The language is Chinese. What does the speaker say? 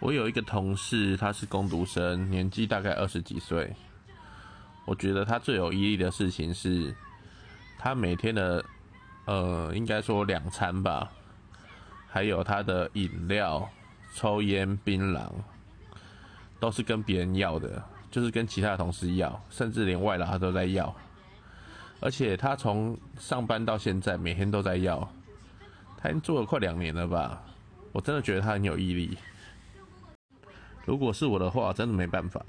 我有一个同事，他是工读生，年纪大概二十几岁。我觉得他最有毅力的事情是，他每天的，呃，应该说两餐吧，还有他的饮料、抽烟、槟榔，都是跟别人要的，就是跟其他的同事要，甚至连外劳他都在要。而且他从上班到现在，每天都在要，他已经做了快两年了吧？我真的觉得他很有毅力。如果是我的话，真的没办法。